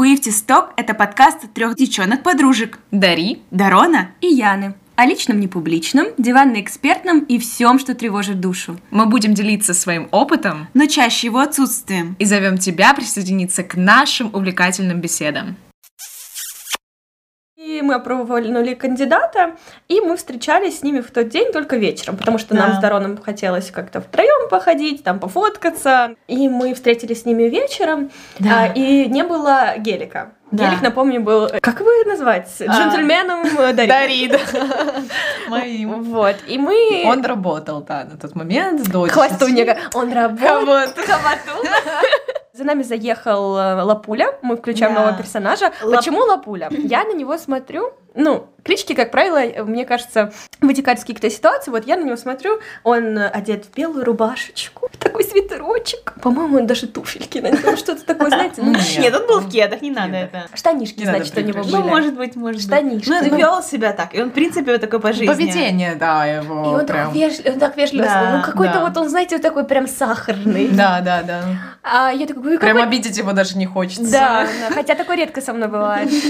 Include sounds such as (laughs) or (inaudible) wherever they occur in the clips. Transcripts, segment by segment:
Хуифтисток – это подкаст трех девчонок-подружек. Дари, Дарона и Яны. О личном непубличном, диванно-экспертном и всем, что тревожит душу. Мы будем делиться своим опытом, но чаще его отсутствием. И зовем тебя присоединиться к нашим увлекательным беседам. И мы опробовали кандидата, и мы встречались с ними в тот день только вечером, потому что да. нам с Дароном хотелось как-то втроем походить, там пофоткаться. И мы встретились с ними вечером, да. а, и не было гелика. Да. Гелик, напомню, был, как его назвать, а. джентльменом а, Дари. Дари, (laughs) Моим. Вот, и мы... Он работал, да, на тот момент с дочерью. Хвостунья. Он работал. (laughs) За нами заехал э, Лапуля, мы включаем да. нового персонажа. Лап... Почему Лапуля? Я на него смотрю, ну, клички, как правило, мне кажется, вытекают из каких-то ситуаций. Вот я на него смотрю, он одет в белую рубашечку, (laughs) такой свитерочек. По-моему, он даже туфельки на нем, что-то такое, знаете. Ну, нет, он был в кедах, не надо это. Штанишки, значит, у него были. Ну, может быть, может Штанишки. Ну, он вел себя так, и он, в принципе, вот такой по жизни. Поведение, да, его И он так вежливо, так вежливо, ну, какой-то вот он, знаете, вот такой прям сахарный. Да, да, да. А я такой, Прям обидеть его даже не хочется. Да, хотя такое редко со мной бывает. (laughs)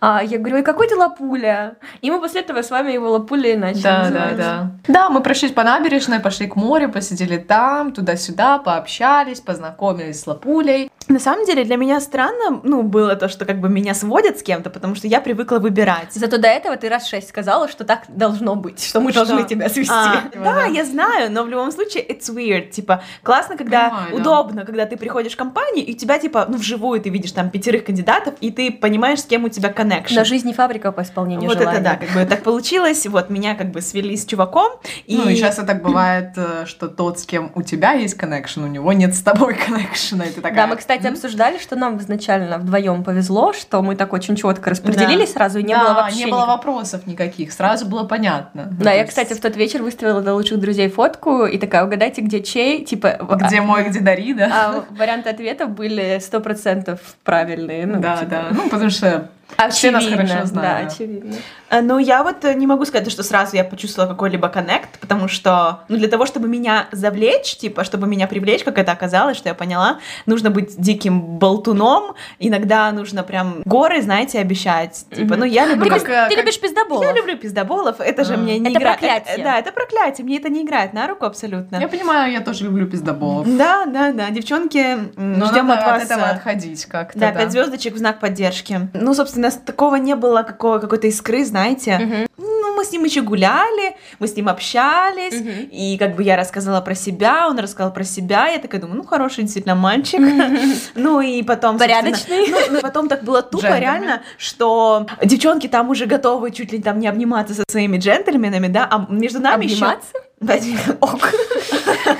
А я говорю, и какой ты лапуля? И мы после этого с вами его лапуля и начали Да, да, да. Да, мы прошлись по набережной, пошли к морю, посидели там, туда-сюда, пообщались, познакомились с лапулей. На самом деле для меня странно, ну, было то, что как бы меня сводят с кем-то, потому что я привыкла выбирать. Зато до этого ты раз шесть сказала, что так должно быть, что мы что? должны тебя свести. А, (laughs) да, я знаю, но в любом случае it's weird. Типа, классно, когда Понимаю, удобно, да. когда ты приходишь в компанию, и у тебя, типа, ну, вживую ты видишь там пятерых кандидатов, и ты понимаешь, с кем у тебя connection. На жизнь не фабрика по исполнению Вот желаний. это да, как бы так получилось. Вот меня как бы свели с чуваком. И... Ну и часто так бывает, э, что тот, с кем у тебя есть connection, у него нет с тобой connection. Это такая... Да, мы, кстати, обсуждали, что нам изначально вдвоем повезло, что мы так очень четко распределились да. сразу, и не да, было вообще... не было вопросов никаких, сразу было понятно. Да, я, кстати, в тот вечер выставила для лучших друзей фотку, и такая, угадайте, где чей, типа... Где мой, где Дари, да? А варианты ответов были сто процентов правильные. Ну, да, типа... да. Ну, потому что Очевидно, Все нас хорошо знают. Да, очевидно. Э, ну, я вот э, не могу сказать, что сразу я почувствовала какой-либо коннект, потому что, ну, для того, чтобы меня завлечь, типа, чтобы меня привлечь, как это оказалось, что я поняла, нужно быть диким болтуном, иногда нужно прям горы, знаете, обещать. Типа, mm-hmm. ну, я люблю... Ты, как, ты любишь пиздоболов? Я люблю пиздоболов, это же мне не это играет... проклятие. Да, это проклятие, мне это не играет на руку абсолютно. Я понимаю, я тоже люблю пиздоболов. Да, да, да, девчонки, ждем от вас... от этого отходить как-то, да. Да, пять звездочек в знак поддержки. Ну, собственно, такого не было какого, какой-то искры, знаете. Uh-huh. Ну, мы с ним еще гуляли, мы с ним общались, uh-huh. и как бы я рассказала про себя, он рассказал про себя, я такая думаю, ну, хороший действительно мальчик. Uh-huh. Ну, и потом... Порядочный. Ну, ну, потом так было тупо, Джентльмен. реально, что девчонки там уже готовы чуть ли там не обниматься со своими джентльменами, да, а между нами Обниматься? еще... Ок.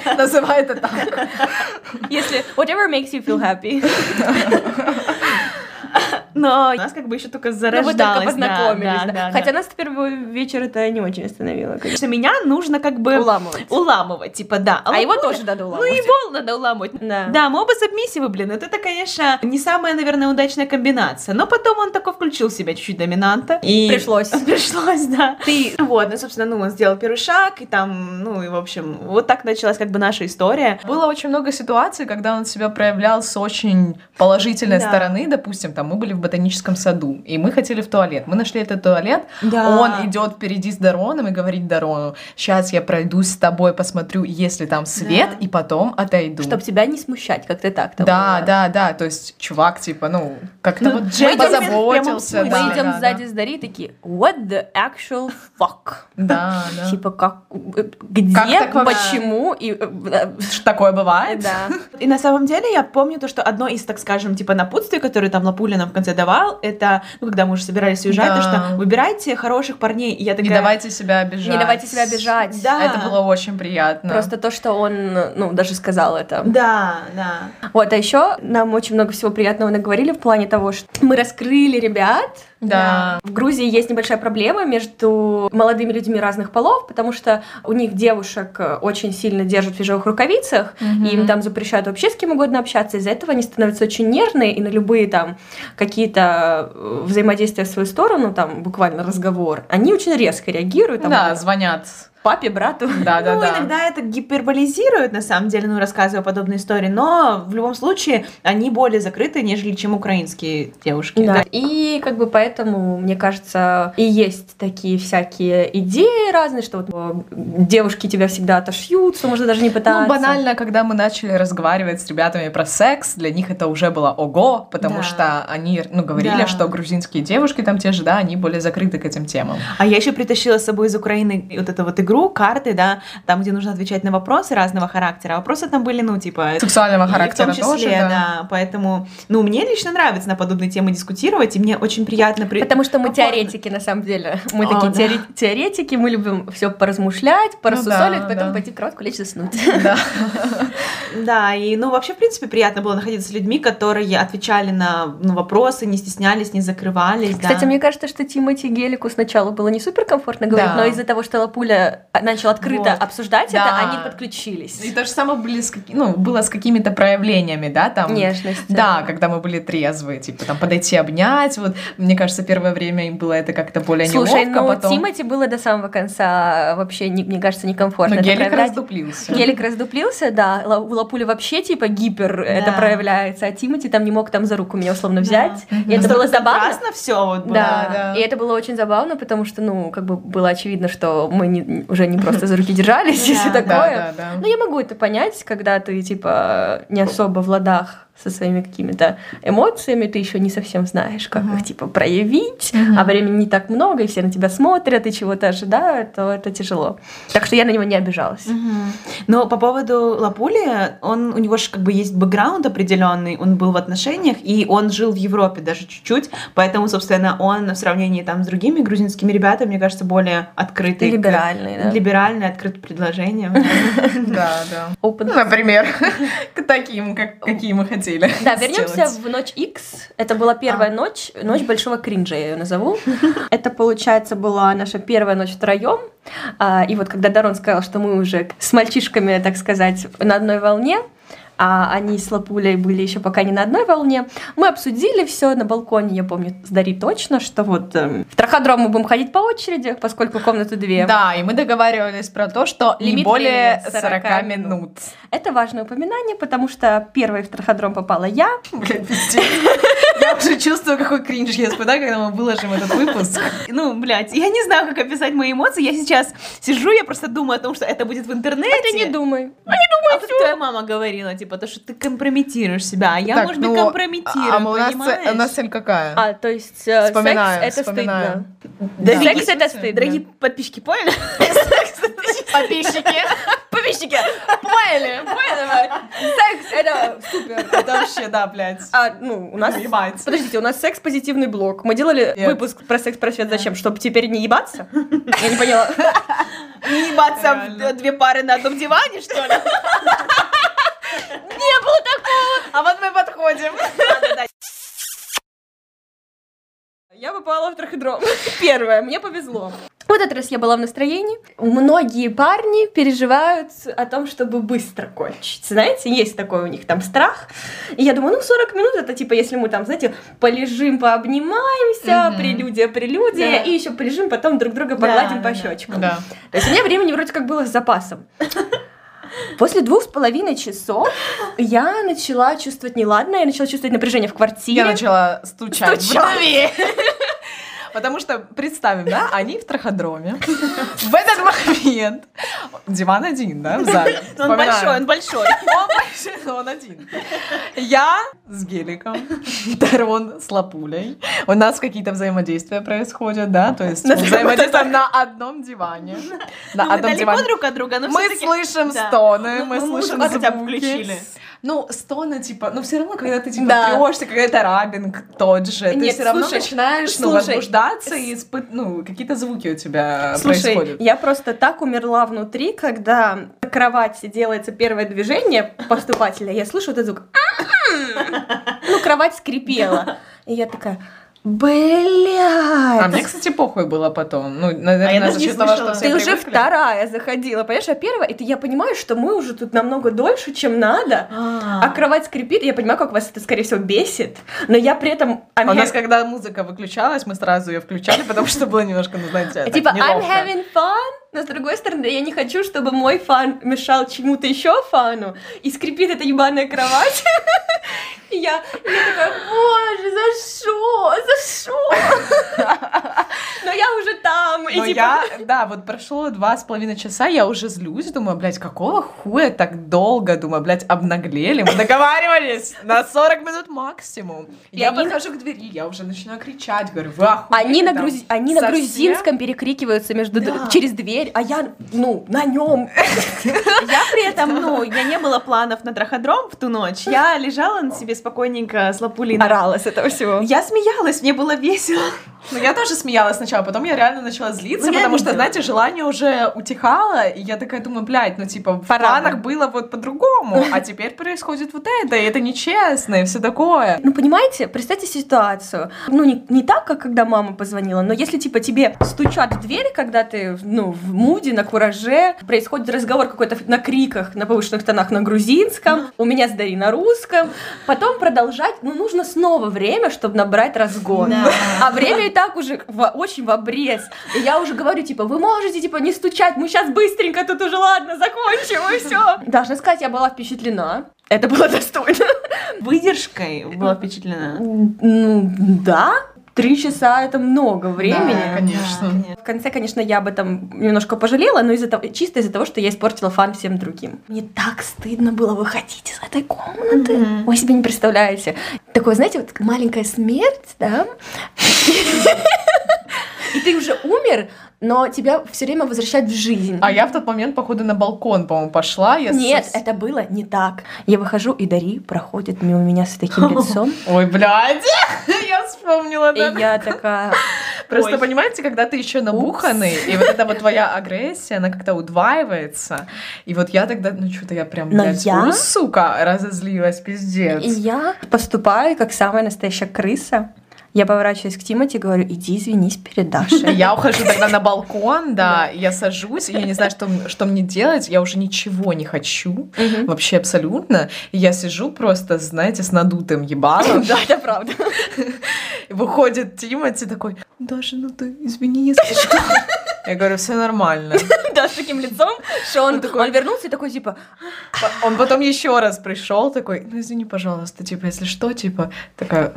(laughs) Называй это так. (laughs) Если... Whatever makes you feel happy. (laughs) Но нас как бы еще только зарождалось. Ну, вы только познакомились. Да, да, да, Хотя да. нас первый вечер это не очень остановило. Конечно, меня нужно как бы... Уламывать. Уламывать, типа, да. А, а его тоже надо ну, уламывать. Ну, его надо уламывать. Да. Да, мы оба сабмиссивы, блин. Это, конечно, не самая, наверное, удачная комбинация. Но потом он такой включил в себя чуть-чуть доминанта. И... (laughs) Пришлось. (laughs) Пришлось, да. Ты... Вот, ну, собственно, ну, он сделал первый шаг, и там, ну, и, в общем, вот так началась как бы наша история. Было очень много ситуаций, когда он себя проявлял с очень положительной да. стороны. Допустим, там, мы были в ботаническом саду, и мы хотели в туалет. Мы нашли этот туалет, да. он идет впереди с Дароном и говорит Дарону, сейчас я пройдусь с тобой, посмотрю, есть ли там свет, да. и потом отойду. Чтобы тебя не смущать, как ты так там. Да, было. да, да, то есть чувак, типа, ну, как-то ну, вот Джей позаботился. Мы да, идем да, сзади да. с Дари такие, what the actual fuck? Да, да. Типа, как, где, как такое, почему, и... Э, такое бывает? Да. И на самом деле я помню то, что одно из, так скажем, типа напутствий, которые там Лапуля нам в конце давал, это, ну, когда мы уже собирались уезжать, да. то, что выбирайте хороших парней. И я такая... Не давайте себя обижать. Не давайте себя обижать. Да. Это было очень приятно. Просто то, что он, ну, даже сказал это. Да, да. Вот, а еще нам очень много всего приятного наговорили в плане того, что мы раскрыли ребят, да. В Грузии есть небольшая проблема между молодыми людьми разных полов, потому что у них девушек очень сильно держат в ежовых рукавицах, mm-hmm. и им там запрещают вообще с кем угодно общаться, из-за этого они становятся очень нервные, и на любые там какие-то э, взаимодействия в свою сторону, там буквально разговор, они очень резко реагируют. Там, да, звонят папе, брату. Да, да, ну, да. иногда это гиперболизируют, на самом деле, ну, рассказывая подобные истории, но в любом случае они более закрыты, нежели чем украинские девушки. Да. И как бы поэтому, мне кажется, и есть такие всякие идеи разные, что вот девушки тебя всегда отошьются, можно даже не пытаться. Ну, банально, когда мы начали разговаривать с ребятами про секс, для них это уже было ого, потому Да. что они, ну, говорили, Да. что грузинские девушки там те же, да, они более закрыты к этим темам. А я еще притащила с собой из Украины вот эту вот игру, карты, да, там, где нужно отвечать на вопросы разного характера. А Вопросы там были, ну, типа... Сексуального характера в том числе, тоже, да. да. Поэтому, ну, мне лично нравится на подобные темы дискутировать, и мне очень приятно... при- Потому что мы комфортно. теоретики, на самом деле. Мы О, такие да. теоре- теоретики, мы любим все поразмышлять, порассусолить, да, потом да. пойти в кроватку лечь заснуть. Да. (laughs) Да, и, ну, вообще, в принципе, приятно было находиться с людьми, которые отвечали на ну, вопросы, не стеснялись, не закрывались, Кстати, да. мне кажется, что Тимати Гелику сначала было не супер комфортно говорить, Да. но из-за того, что Лапуля начал открыто Вот. обсуждать Да. это, они подключились. И то же самое были с ну, было с какими-то проявлениями, да, там. Нежность. Да, когда мы были трезвые, типа там подойти обнять, вот мне кажется, первое время им было это как-то более Слушай, неловко, ну потом... Тимати было до самого конца вообще, не- мне кажется, некомфортно. Но это гелик проявлять. раздуплился. Гелик раздуплился, да. У Лапули вообще типа гипер это Да. проявляется, а Тимати там не мог там за руку меня условно взять. Мгм. И это было забавно. все вот было. Да, да. и это было очень забавно, потому что, ну, как бы было очевидно, что мы не- уже не просто за руки держались (laughs) и Да, все да, такое. Ну, я могу это понять, когда ты, типа, не особо в ладах со своими какими-то эмоциями, ты еще не совсем знаешь, как Мгм. их, типа, проявить, Мгм. а времени не так много, и все на тебя смотрят, и чего-то ожидают, то это тяжело. Так что я на него не обижалась. Мгм. Но по поводу Лапули, он, у него же как бы есть бэкграунд определенный, он был в отношениях, и он жил в Европе даже чуть-чуть, поэтому, собственно, он в сравнении там с другими грузинскими ребятами, мне кажется, более открытый. к- Либеральный, да. Либеральный, открыт к предложениям. (laughs) Да, да. Ну, например, (laughs) к таким, как, какие мы хотели. Да, вернемся в ночь X. Это была первая ночь, ночь большого кринжа, я ее назову. Это, получается, была наша первая ночь втроем. А, И вот когда Дарон сказал, что мы уже с мальчишками, так сказать, на одной волне, а они с Лапулей были еще пока не на одной волне. Мы обсудили все на балконе, я помню, с Дари точно, что вот эм, в траходром мы будем ходить по очереди, поскольку комнаты две. Да, и мы договаривались про то, что не Лимит более времени 40, 40 минут. Это важное упоминание, потому что первой в траходром попала я, Блин. Я уже чувствую, какой кринж я испытаю, когда мы выложим этот выпуск. Ну, блядь, я не знаю, как описать мои эмоции. Я сейчас сижу, я просто думаю о том, что это будет в интернете. а ты не думай. А вот твоя мама говорила, типа, то, что ты компрометируешь себя, а я, Так, может быть, ну, компрометирую, А у нас, понимаешь? у нас цель какая? А, то есть э, секс Вспоминаем, это вспоминаем. стыдно. Да. Секс это стыдно. Дорогие подписчики, поняли? (laughs) подписчики. Подписчики, поняли, поняли. Секс это супер. Это вообще, да, блядь. А, ну, у нас... Ебать. Подождите, у нас секс-позитивный блог. Мы делали Нет. выпуск про секс-просвет зачем? Чтобы теперь не ебаться? Я не поняла. (laughs) Не ебаться в две пары на одном диване, что ли? (laughs) Не было такого! А вот мы подходим. Я попала в траходром. (laughs) Первое, мне повезло. В этот раз я была в настроении. Многие парни переживают о том, чтобы быстро кончить. Знаете, есть такой у них там страх. И я думаю, ну 40 минут это типа, если мы там, знаете, полежим, пообнимаемся, Мгм. прелюдия, прелюдия, Да. и еще полежим, потом друг друга погладим Да, по да. щечкам. Да. То есть у меня времени вроде как было с запасом. (laughs) После двух с половиной часов я начала чувствовать неладное, я начала чувствовать напряжение в квартире. Я начала стучать, Стучать. (laughs) Потому что, представим, да, они в траходроме. В этот момент диван один, да, в зале. Он большой, он большой. Он большой, но он один. Я с геликом, Дарон с лапулей. У нас какие-то взаимодействия происходят, да, то есть взаимодействуем на одном диване. На Ну, одном диване. друг от друга, но Мы слышим стоны, Ну, мы слышим звуки. Ну, стоны, типа, ну все равно, когда ты типа Да. трешься, когда это рабинг тот же, ты Нет, все равно слушай, начинаешь, ну, слушай, возбуждаться и испыт... ну, какие-то звуки у тебя Слушай, происходят. я просто так умерла внутри, когда на кровати делается первое движение поступателя, я слышу этот звук. (laughs) Ну, кровать скрипела. И я такая, Блядь. А мне, кстати, похуй было потом. Ну, наверное, даже за не счет того, что все Ты уже привыкли. вторая заходила, понимаешь, а первая, это я понимаю, что мы уже тут намного дольше, чем надо, а. А, кровать скрипит, я понимаю, как вас это, скорее всего, бесит, но я при этом... I'm А У нас, когда музыка выключалась, мы сразу ее включали, потому что было немножко, ну, знаете, Типа, I'm having fun, но с другой стороны, я не хочу, чтобы мой фан мешал чему-то еще фану, и скрипит эта ебаная кровать. (laughs) И я, и я такая, боже, за что, за что? (laughs) Но я уже там, и Но типа... я, да, вот прошло два с половиной часа, я уже злюсь, думаю, блядь, какого хуя так долго, думаю, блядь, обнаглели, мы договаривались (laughs) на 40 минут максимум. И я они- подхожу к двери, я уже начинаю кричать, говорю, вы охуели Они на, там? грузи- они на Совсем?» грузинском перекрикиваются между Да. через дверь, а я, ну, на нем. (laughs) Я при этом, ну, меня не было планов на траходром в ту ночь. Я лежала на себе спокойненько с лапулей. на- Орала с этого всего. Я смеялась, мне было весело. Ну, я тоже смеялась сначала, потом я реально начала злиться, Ну, я потому что, знаете, желание уже утихало, и я такая думаю, блядь, ну, типа, в Пора планах бы. было вот по-другому, (laughs) а теперь происходит вот это, и это нечестно, и все такое. Ну, понимаете, представьте ситуацию. Ну, не, не так, как когда мама позвонила, но если, типа, тебе стучат в дверь, когда ты, ну, в муде, на кураже, происходит разговор какой-то на криках, на повышенных тонах на грузинском, у меня с Дарьей на русском, потом продолжать, ну, нужно снова время, чтобы набрать разгон. Да. (laughs) А время и так уже в- очень в обрез. И я уже говорю, типа, вы можете, типа, не стучать, мы сейчас быстренько тут уже, ладно, закончим, и все. (laughs) Должна сказать, я была впечатлена. Это было достойно. Выдержкой была впечатлена. Ну, да. Три часа это много времени. Да, конечно. В конце, конечно, я об этом немножко пожалела, но из-за того, чисто из-за того, что я испортила фан всем другим. Мне так стыдно было выходить из этой комнаты. Мгм. Вы себе не представляете. Такое, знаете, вот маленькая смерть, да? (laughs) И ты уже умер, но тебя все время возвращают в жизнь. А я в тот момент, походу, на балкон, по-моему, пошла. Я Нет, с- это было не так. Я выхожу, и Дари проходит мимо меня с таким (laughs) лицом. Ой, блядь, (laughs) я вспомнила, И да. я такая, Просто Ой. понимаете, когда ты еще набуханный, и вот эта вот твоя агрессия, она как-то удваивается. И вот я тогда, ну что-то я прям, Но блядь, я- ой, сука, разозлилась, пиздец. И я поступаю как самая настоящая крыса. Я поворачиваюсь к Тимати и говорю, иди извинись перед Дашей. (laughs) Я ухожу тогда на балкон, да, я сажусь, я не знаю, что, что мне делать, я уже ничего не хочу, вообще абсолютно. Я сижу просто, знаете, с надутым ебалом. (laughs) Да, это правда. (laughs) Выходит Тимати такой, Даша, ну ты извини, если что. Я говорю, все нормально. (laughs) Да, с таким лицом, что он он вернулся и такой, типа, Он потом еще раз пришел такой, ну извини, пожалуйста, типа, если что, типа, такая,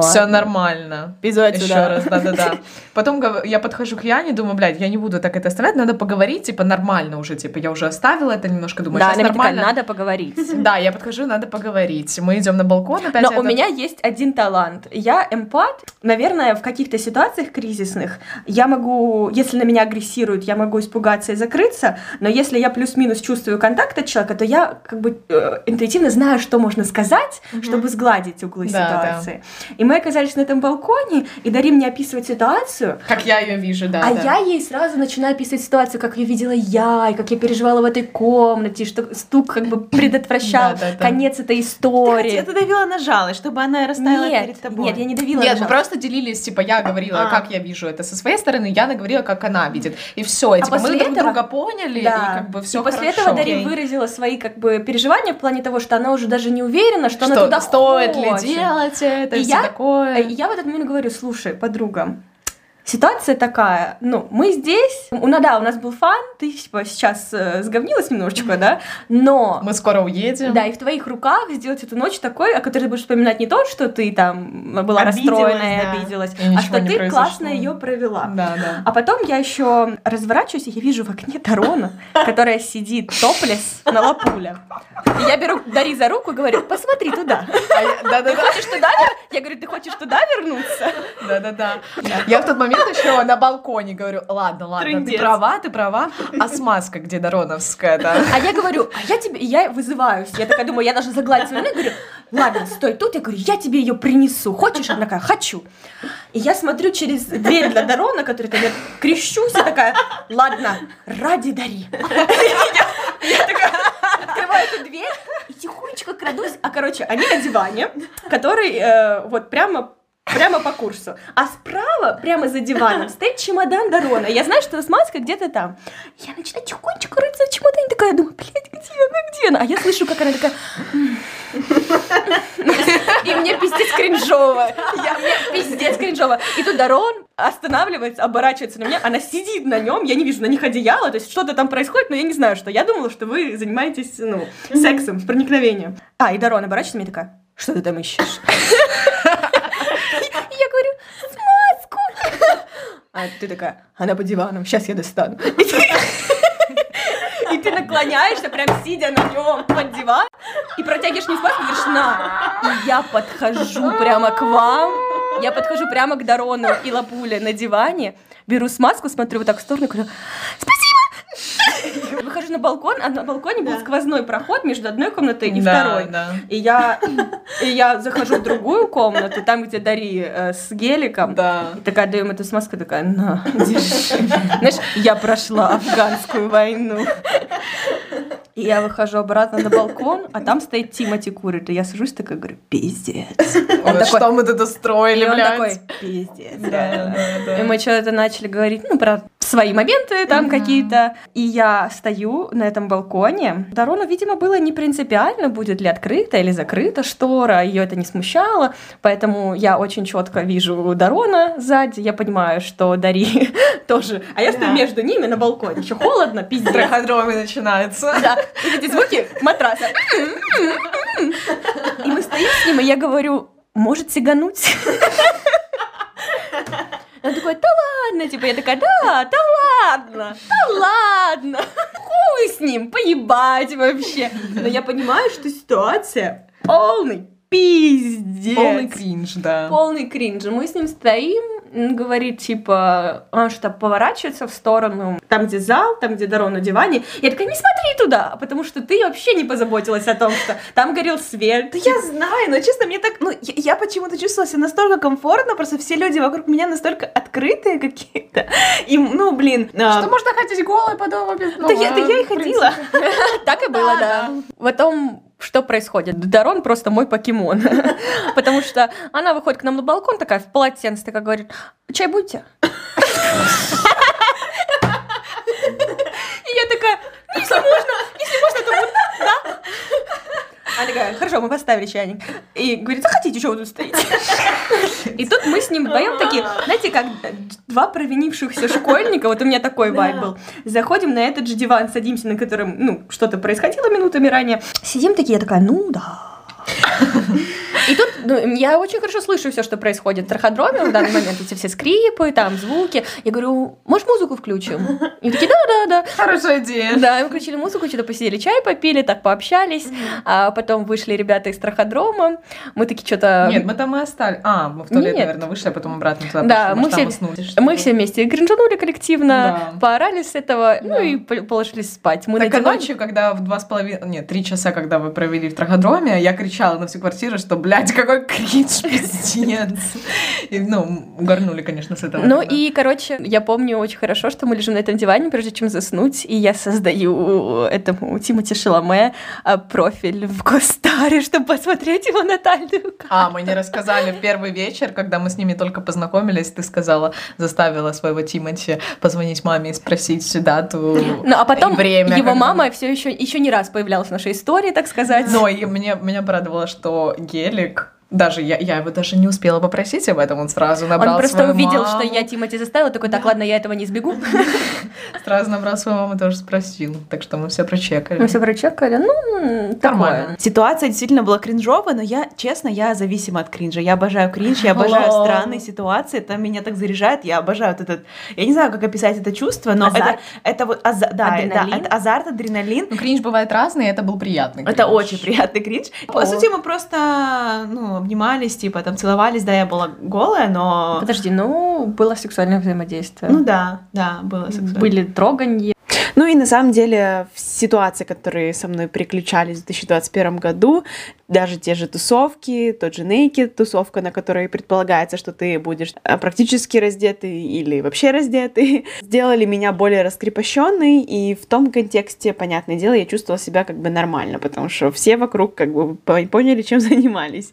все нормально. Пиздуй Еще раз, да-да-да. (laughs) Потом я подхожу к Яне, думаю, блядь, я не буду так это оставлять, надо поговорить, типа, нормально уже, типа, я уже оставила это немножко, думаю, Да, сейчас такая, нормально. надо поговорить. (laughs) Да, я подхожу, надо поговорить. Мы идем на балкон опять. Но у меня есть один талант. Я эмпат. Наверное, в каких-то ситуациях кризисных я могу, если на меня агрессируют, я могу испугаться и закрыться, но если я плюс-минус чувствую контакт от человека, то я как бы э, интуитивно знаю, что можно сказать, чтобы сгладить углы Да, ситуации. И мы оказались на этом балконе, и Дари мне описывает ситуацию, Как я ее вижу, да. а да. я ей сразу начинаю описывать ситуацию, как ее видела я, и как я переживала в этой комнате, что стук как бы предотвращал Да, да, да. конец этой истории. Это давила на жалость, чтобы она растаяла нет, перед тобой. Нет, я не давила. Нет, мы просто делились, типа, я говорила, А. как я вижу это со своей стороны, Яна говорила, как она видит. И все, и, типа, мы после друг этого- друга поняли, Да. и как бы все и после этого Дарья выразила свои как бы переживания в плане того, что она уже даже не уверена, что, она туда стоит хочет. ли делать это, И и все я- такое. И я в этот момент говорю, слушай, подруга, Ситуация такая, ну, мы здесь, у, да, у нас был фан, ты типа сейчас э, сговнилась немножечко, да, но Мы скоро уедем. Да, и в твоих руках сделать эту ночь такой, о которой ты будешь вспоминать не то, что ты там была Обиделась, расстроена и да. обиделась, И а что ты произошло. классно ее провела. Да, да. А потом я еще разворачиваюсь, и я вижу в окне Тарону, которая сидит топлес на лапуле. И я беру Дари за руку и говорю, посмотри туда. Да, да, Ты хочешь туда Я говорю, ты хочешь туда вернуться? да, да, да. Я в тот момент еще на балконе говорю, ладно, ладно, ты Трындец. права, ты права, а смазка где Дороновская, да? А я говорю, а я тебе, и я вызываюсь. Я такая думаю, я должна загладить свою говорю, ладно, стой тут. Я говорю, я тебе ее принесу. Хочешь? Она такая, хочу. И я смотрю через дверь для Дарона, который там, я крещусь, и такая, ладно, ради Дари. Я такая открываю эту дверь и тихонечко крадусь. А, короче, они на диване, который э, вот прямо прямо по курсу. А справа, прямо за диваном, стоит чемодан Дарона. Я знаю, что смазка где-то там. Я начинаю тихонечко рыться в чемодане, такая, думаю, блядь, где она, где она? А я слышу, как она такая... И мне пиздец кринжово. Я, мне пиздец кринжово. И тут Дарон останавливается, оборачивается на меня, она сидит на нем, я не вижу на них одеяла, то есть что-то там происходит, но я не знаю, что. Я думала, что вы занимаетесь, ну, сексом, проникновением. А, и Дарон оборачивается меня такая, что ты там ищешь? Смазку. А ты такая, она по дивану, сейчас я достану. И ты наклоняешься, прям сидя на нем под диван, и протягиваешь мне смазку, и говоришь, на. И я подхожу прямо к вам, я подхожу прямо к Дарону и Лапуле на диване, беру смазку, смотрю вот так в сторону, говорю, спасибо! Выхожу на балкон, а на балконе был сквозной проход между одной комнатой и второй. И я, и я захожу в другую комнату, там, где Дари э, с геликом. Да. И такая даю им эту смазку, такая, на, (laughs) держи. Знаешь, я прошла афганскую войну. И я (laughs) выхожу обратно на балкон, а там стоит Тимати курит. И я сажусь такая, говорю, пиздец. (laughs) Ой, такой- Что мы тут устроили, И он блядь? такой, (laughs) пиздец, Да, реально. да, да. И мы что-то начали говорить, ну, про свои моменты там какие-то. И я стою на этом балконе. Дарону, видимо, было не принципиально, будет ли открыта или закрыта штора. Ее это не смущало. Поэтому я очень четко вижу Дарона сзади. Я понимаю, что Дари тоже. А я стою между ними на балконе. Еще холодно, пиздец. Траходроме начинается. Да, эти звуки матраса. И мы стоим с ним, и я говорю, может сигануть? Он такой, да ладно, типа, я такая, да, да ладно, да ладно, хуй с ним, поебать вообще. Но я понимаю, что ситуация полный пиздец. Полный кринж, да. Полный кринж. Мы с ним стоим, он говорит, типа, он что-то поворачивается в сторону, там, где зал, там, где Дарон на диване. Я такая, не смотри туда, потому что ты вообще не позаботилась о том, что там горел свет. Да я знаю, но честно, мне так, ну, я, я почему-то чувствовала себя настолько комфортно, просто все люди вокруг меня настолько открытые какие-то. И, ну, блин. а, Что можно хотеть голой по дому без да, я, да я и ходила. (laughs) Так и было, да. Потом что происходит? Дарон просто мой покемон. (laughs) Потому что она выходит к нам на балкон, такая в полотенце, такая говорит, чай будете? (laughs) И я такая, «Ну, если можно, если можно, то вот, да. Она такая, хорошо, мы поставили чайник. И говорит, заходите, что вы тут стоите? И тут мы с ним вдвоем такие, знаете, как два провинившихся школьника, вот у меня такой вайб был. Заходим на этот же диван, садимся, на котором, ну, что-то происходило минутами ранее. Сидим такие, я такая, ну да. И тут ну, я очень хорошо слышу все, что происходит в траходроме в данный момент, эти все скрипы, там звуки. Я говорю, может, музыку включим? И такие, да-да-да. Хорошая идея. Да, мы включили музыку, что-то посидели, чай попили, так пообщались. А потом вышли ребята из траходрома. Мы такие что-то... Нет, мы там и остались. А, мы в туалет, Нет. наверное, вышли, а потом обратно туда Да, пошли. мы все- уснули. Мы все вместе гринжанули коллективно, Да. поорали с этого, ну Да. и по- положились спать. Мы Так а ночью, когда в два с половиной, нет, три часа, когда вы провели в траходроме, я кричала на всю квартиру, что, блядь, какой кринж, (laughs) пиздец. И, ну, угорнули, конечно, с этого. Ну тогда. и, короче, я помню очень хорошо, что мы лежим на этом диване, прежде чем заснуть, и я создаю этому Тимати Шаломе а, профиль в Костаре, чтобы посмотреть его натальную карту. А, мы не рассказали в первый вечер, когда мы с ними только познакомились, ты сказала, заставила своего Тимати позвонить маме и спросить дату Ну, а потом время. его мама все еще еще не раз появлялась в нашей истории, так сказать. Но и мне, меня порадовало, что гелик, даже я, я его даже не успела попросить об этом, он сразу набрал Он просто свою увидел, маму, что я Тимати заставила, такой, так, ладно, я этого не сбегу. (laughs) Сразу набрал свою маму, тоже спросил. Так что мы все прочекали. Мы все прочекали, ну, Нормально. Ситуация действительно была кринжовая, но я, честно, я зависима от кринжа. Я обожаю кринж, я обожаю странные ситуации, это меня так заряжает, я обожаю вот этот... Я не знаю, как описать это чувство, но это, это вот... аза- да, Адреналин? да, это азарт, адреналин. Ну, кринж бывает разный, это был приятный Это очень приятный кринж. По сути, мы просто, ну, обнимались, типа, там, целовались, да, я была голая, но... Подожди, ну, было сексуальное взаимодействие. Ну да, да, было сексуально. Были троганье. Ну и на самом деле ситуации, которые со мной приключались в 2021 году, даже те же тусовки, тот же Naked тусовка, на которой предполагается, что ты будешь э, практически раздетый или вообще раздетый, (laughs) сделали меня более раскрепощенной, и в том контексте, понятное дело, я чувствовала себя как бы нормально, потому что все вокруг как бы по- поняли, чем (laughs) занимались.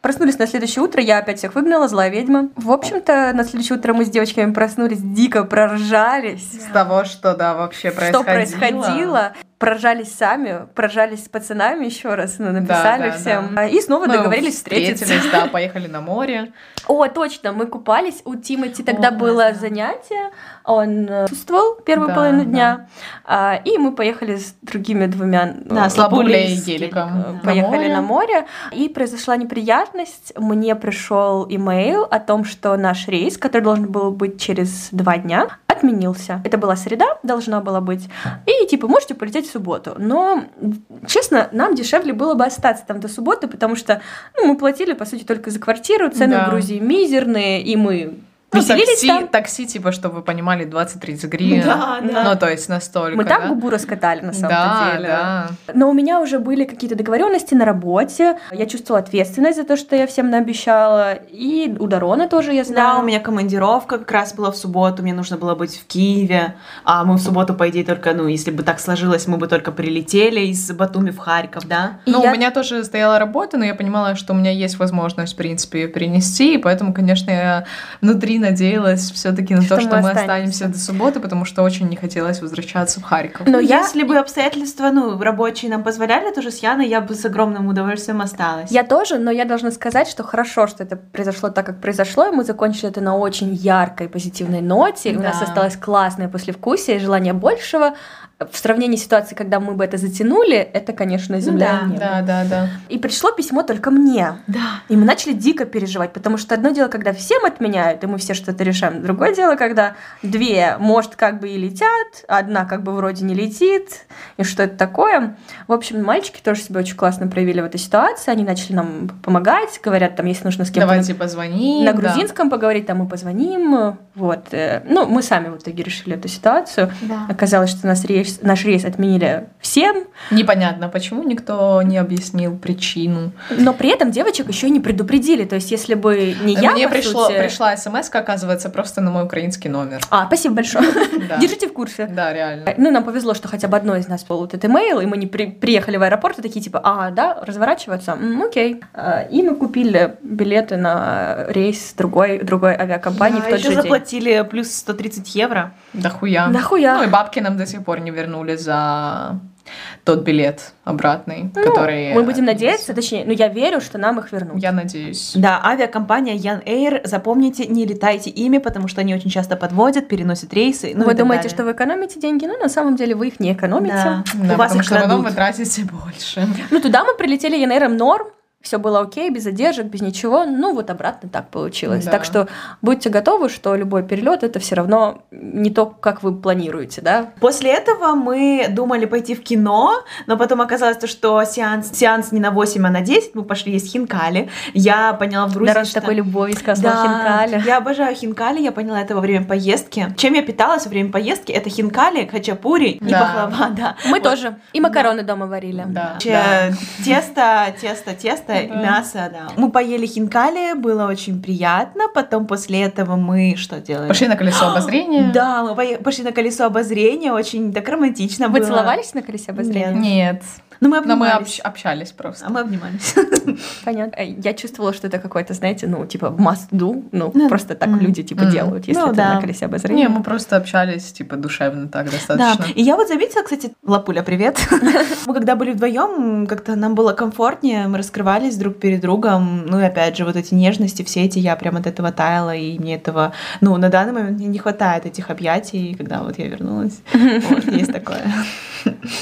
Проснулись на следующее утро, я опять всех выгнала, злая ведьма. В общем-то, на следующее утро мы с девочками проснулись, дико проржались. С того, что, да, вообще происходило. Что происходило. Проржались сами, проржались с пацанами еще раз, ну, написали Да, да, всем. да. И снова Ну, договорились встретиться. Встретились, да, (laughs) поехали на море. О, точно, мы купались. У Тимати тогда О, было классно. занятие. Он э, чувствовал первую Да, половину да. дня. А, и мы поехали с другими двумя Да, э, с Лапулей Лапулей и геликом. э, На поехали море. на море. И произошла неприятность. Мне пришел имейл о том, что наш рейс, который должен был быть через два дня, отменился. Это была среда, должна была быть. И типа, можете полететь в субботу. Но, честно, нам дешевле было бы остаться там до субботы, потому что ну, мы платили, по сути, только за квартиру, цены Да. в Грузии мизерные, и мы Ну, веселились такси, там. такси, типа, чтобы вы понимали, 20-30 гривен. Да, да. Ну, то есть настолько, Мы так да? губу раскатали, на самом да, деле. да. Но у меня уже были какие-то договоренности на работе. Я чувствовала ответственность за то, что я всем наобещала. И у Дарона тоже я знаю. Да, у меня командировка как раз была в субботу, мне нужно было быть в Киеве, а мы в субботу, по идее, только, ну, если бы так сложилось, мы бы только прилетели из Батуми в Харьков, да? И Ну, я- у меня тоже стояла работа, но я понимала, что у меня есть возможность, в принципе, ее перенести, и поэтому, конечно, я внутри надеялась все-таки на Что то, что мы останемся. останемся до субботы, потому что очень не хотелось возвращаться в Харьков. Но Ну, я- Если бы обстоятельства, ну, рабочие нам позволяли, тоже с Яной я бы с огромным удовольствием осталась. Я тоже, но я должна сказать, что хорошо, что это произошло так, как произошло, и мы закончили это на очень яркой, позитивной ноте, и у нас Да. осталось классное послевкусие и желание большего. В сравнении с ситуацией, когда мы бы это затянули, это, конечно, земля да, и небо. Да, да, да. И пришло письмо только мне. Да. И мы начали дико переживать, потому что одно дело, когда всем отменяют, и мы все что-то решаем. Другое дело, когда две, может, как бы и летят, одна как бы вроде не летит, и что это такое. В общем, мальчики тоже себя очень классно проявили в этой ситуации. Они начали нам помогать, говорят, там, если нужно с кем-то Давайте позвоним. на да. грузинском поговорить, там мы позвоним. Вот. э, Ну, мы сами в итоге решили эту ситуацию. Да. Оказалось, что нас рейс, наш рейс отменили всем, Непонятно, почему никто не объяснил причину. но при этом девочек еще и не предупредили. То есть, если бы не я, Мне по пришло, сути- пришла смс, оказывается, просто на мой украинский номер. А, спасибо большое. (laughs) Да. Держите в курсе. Да, реально. Ну, нам повезло, что хотя бы одной из нас был вот этот имейл, и мы не при- приехали в аэропорт, и такие типа, а, да, разворачиваться, М, окей. А, И мы купили билеты на рейс другой, другой авиакомпании Да, в тот еще же день. заплатили плюс 130 евро. Да хуя. Нахуя? Ну и бабки нам до сих пор не вернули за тот билет обратный, который... Ну, Мы будем надеяться, точнее, ну я верю, что нам их вернут. Я надеюсь. Да, авиакомпания Ян Эйр, запомните, не летайте ими, потому что они очень часто подводят, переносят рейсы. Ну, вы думаете, далее. что вы экономите деньги, но на самом деле вы их не экономите. Да. Да, У вас потому их что потом крадут. вы тратите больше. Ну, туда мы прилетели янейром норм, все было окей, без задержек, без ничего. Ну, вот обратно так получилось. Да. Так что будьте готовы, что любой перелет это все равно не то, как вы планируете, да? После этого мы думали пойти в кино, но потом оказалось, то, что сеанс, сеанс не на 8, а на 10. Мы пошли есть хинкали. Я поняла в Грузии, с что... такой любовью сказал Да, хинкали. я обожаю хинкали, я поняла это во время поездки. Чем я питалась во время поездки, это хинкали, хачапури и Да. пахлава, да. Мы Вот. тоже. И макароны дома варили. Да. Вообще, да. Тесто, тесто, тесто, и Да. мясо, да. Мы поели хинкали, было очень приятно. Потом после этого мы что делали? Пошли на колесо (gasps) обозрения. Да, мы пошли на колесо обозрения, очень так романтично Вы было. целовались на колесе обозрения? Нет. Ну, мы Но мы обнимались. общ- общались просто. А мы обнимались. (laughs) Понятно. Э, Я чувствовала, что это какой-то, знаете, ну, типа, must do. Ну, Ну, просто так м, люди, типа, м. делают, если Ну, ты да. на колесе обозрения. Не, мы просто общались, типа, душевно так Да, достаточно. и я вот заметила, кстати, Лапуля, привет. (laughs) Мы когда были вдвоем, как-то нам было комфортнее, мы раскрывались друг перед другом. Ну и опять же, вот эти нежности, все эти, я прям от этого таяла, и мне этого, ну, на данный момент мне не хватает этих объятий, когда вот я вернулась. (laughs) Вот, есть такое.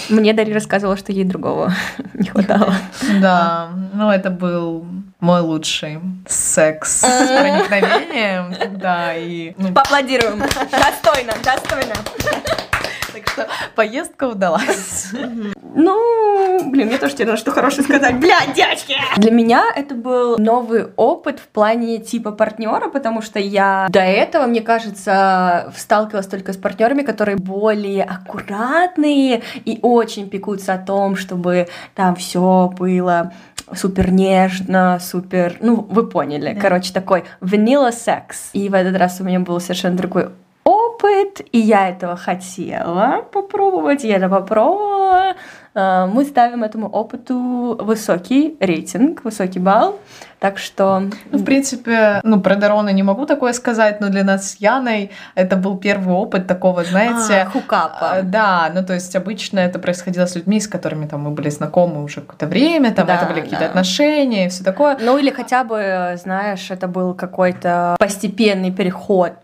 Мне Дарья рассказывала, что ей другого (laughs) не хватало. Да, ну это был мой лучший секс с проникновением. Да, и... ну, Поаплодируем. Достойно, достойно. Так что поездка удалась. Ну, блин, я тоже тебе надо что хорошее сказать. Блядь, девочки! Для меня это был новый опыт в плане типа партнера, потому что я до этого, мне кажется, сталкивалась только с партнерами, которые более аккуратные и очень пекутся о том, чтобы там все было супер нежно, супер, ну, вы поняли, Да. короче, такой vanilla секс. И в этот раз у меня был совершенно другой опыт, и я этого хотела попробовать, я это попробовала. Э, мы ставим этому опыту высокий рейтинг, высокий балл. Так что... Ну, в принципе, ну, про Дарона не могу такое сказать, но для нас с Яной это был первый опыт такого, знаете... А, хукапа. А, да, ну, то есть обычно это происходило с людьми, с которыми там мы были знакомы уже какое-то время, там Да, это были какие-то да. отношения и все такое. Ну или хотя бы, знаешь, это был какой-то постепенный переход